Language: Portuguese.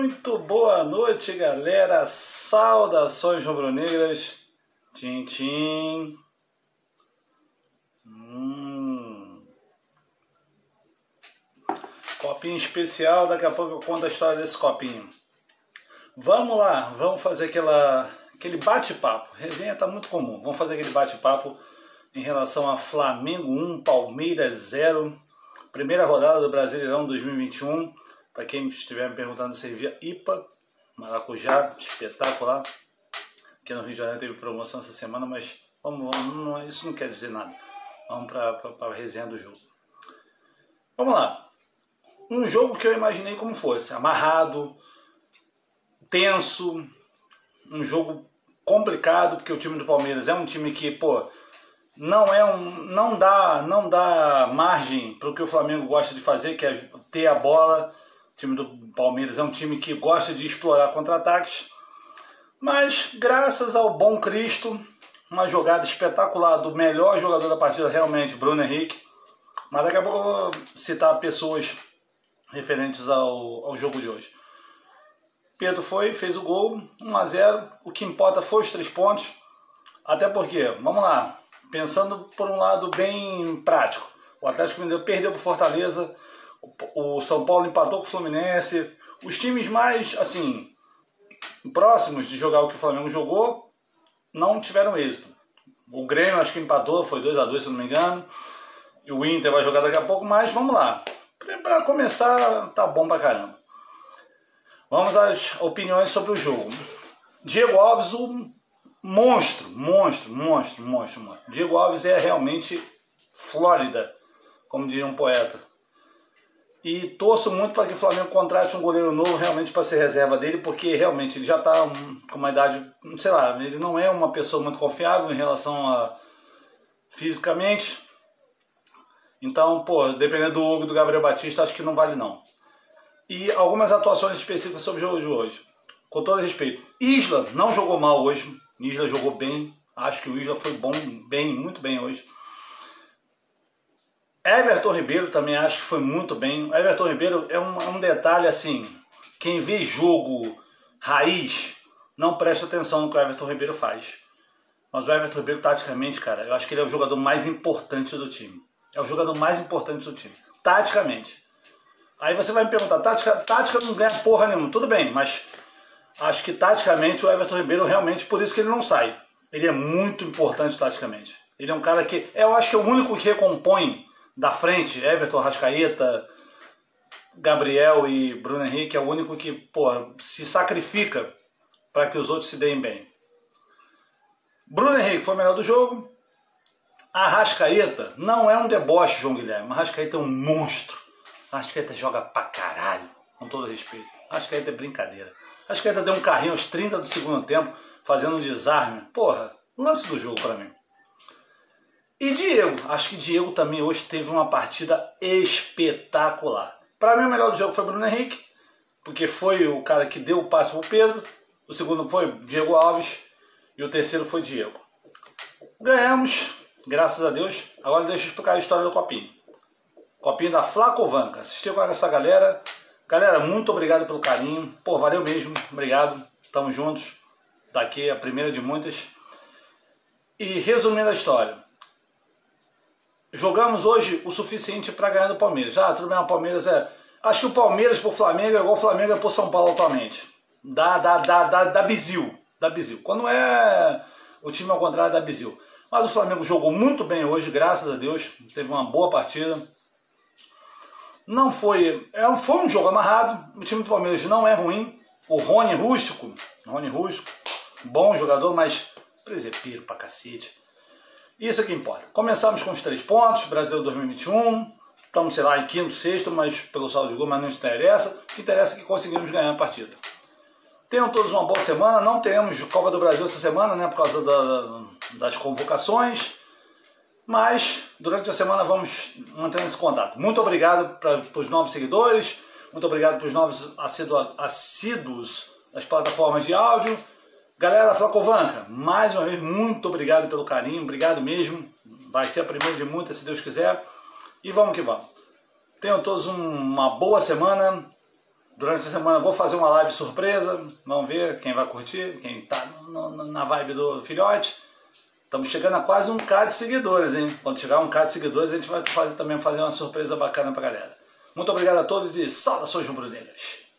Muito boa noite, galera. Saudações rubro-negras. Tchim. Hum. Copinho especial, daqui a pouco eu conto a história desse copinho. Vamos lá, vamos fazer aquela, aquele bate-papo. Resenha tá muito comum. Vamos fazer aquele bate-papo em relação a Flamengo 1, Palmeiras 0. Primeira rodada do Brasileirão 2021. Para quem estiver me perguntando, servia IPA, maracujá, espetacular. Aqui no Rio de Janeiro teve promoção essa semana, mas vamos, vamos não, isso não quer dizer nada. Vamos para a resenha do jogo. Vamos lá. Um jogo que eu imaginei como fosse, amarrado, tenso, um jogo complicado, porque o time do Palmeiras é um time que, pô, não é um não dá não dá margem para o que o Flamengo gosta de fazer, que é ter a bola time do Palmeiras é um time que gosta de explorar contra-ataques, mas graças ao bom Cristo, uma jogada espetacular do melhor jogador da partida, realmente, Bruno Henrique. Mas daqui a pouco eu vou citar pessoas referentes ao, ao jogo de hoje. Pedro foi, fez o gol, 1 a 0 O que importa foi os três pontos. Até porque, vamos lá, pensando por um lado bem prático, o Atlético Mineiro perdeu para Fortaleza, o São Paulo empatou com o Fluminense. Os times mais, assim, próximos de jogar o que o Flamengo jogou, não tiveram êxito. O Grêmio acho que empatou, foi 2 a 2 se não me engano. E o Inter vai jogar daqui a pouco, mas vamos lá. Para começar, tá bom pra caramba. Vamos às opiniões sobre o jogo. Diego Alves, um monstro, monstro, monstro, monstro, monstro. Diego Alves é realmente Flórida, como diria um poeta. E torço muito para que o Flamengo contrate um goleiro novo realmente para ser reserva dele, porque realmente ele já está com uma idade, sei lá, ele não é uma pessoa muito confiável em relação a fisicamente. Então, pô, dependendo do Hugo do Gabriel Batista, acho que não vale não. E algumas atuações específicas sobre o jogo de hoje. Com todo respeito. Isla não jogou mal hoje. Isla jogou bem. Acho que o Isla foi bom, bem, muito bem hoje. Everton Ribeiro também acho que foi muito bem. Everton Ribeiro é um, é um detalhe assim, quem vê jogo raiz não presta atenção no que o Everton Ribeiro faz. Mas o Everton Ribeiro, taticamente, cara, eu acho que ele é o jogador mais importante do time. É o jogador mais importante do time. Taticamente. Aí você vai me perguntar, tática, tática não ganha porra nenhuma. Tudo bem, mas acho que taticamente o Everton Ribeiro realmente, por isso que ele não sai. Ele é muito importante taticamente. Ele é um cara que, eu acho que é o único que recompõe da frente, Everton, Rascaeta, Gabriel e Bruno Henrique é o único que pô, se sacrifica para que os outros se deem bem. Bruno Henrique foi o melhor do jogo. Arrascaeta não é um deboche, João Guilherme. Arrascaeta é um monstro. Arrascaeta joga pra caralho, com todo respeito. Arrascaeta é brincadeira. Arrascaeta deu um carrinho aos 30 do segundo tempo, fazendo um desarme. Porra, lance do jogo para mim. E Diego, acho que Diego também hoje teve uma partida espetacular. Para mim o melhor do jogo foi Bruno Henrique, porque foi o cara que deu o passe pro Pedro. O segundo foi Diego Alves e o terceiro foi Diego. Ganhamos, graças a Deus. Agora deixa eu explicar a história do copinho. Copinho da Flacovanca. Assistiu com essa galera. Galera, muito obrigado pelo carinho. Pô, valeu mesmo. Obrigado. Tamo juntos. Daqui a primeira de muitas. E resumindo a história jogamos hoje o suficiente para ganhar do Palmeiras. Ah, tudo bem, o Palmeiras é. Acho que o Palmeiras pro Flamengo é igual o Flamengo é pro São Paulo atualmente. Dá, dá, dá, dá, dá bizil. Dá bizil. Quando é o time ao contrário, dá bizil. Mas o Flamengo jogou muito bem hoje, graças a Deus. Teve uma boa partida. Não foi. É, foi um jogo amarrado. O time do Palmeiras não é ruim. O Rony Rústico, Rony Rústico, bom jogador, mas presepeiro pra cacete. Isso é que importa. Começamos com os três pontos, Brasil 2021. Estamos, sei lá, em quinto, sexto, mas pelo saldo de gol, mas não interessa. O que interessa é que conseguimos ganhar a partida. Tenham todos uma boa semana. Não teremos Copa do Brasil essa semana, né? Por causa da, das convocações. Mas durante a semana vamos mantendo esse contato. Muito obrigado para os novos seguidores. Muito obrigado para os novos assíduos das plataformas de áudio. Galera Flacovanca, mais uma vez, muito obrigado pelo carinho, obrigado mesmo. Vai ser a primeira de muitas, se Deus quiser. E vamos que vamos. Tenham todos uma boa semana. Durante a semana vou fazer uma live surpresa. Vamos ver quem vai curtir, quem tá na vibe do filhote. Estamos chegando a quase um K de seguidores, hein? Quando chegar um K de seguidores, a gente vai fazer, também fazer uma surpresa bacana pra galera. Muito obrigado a todos e saudações rubro-negras!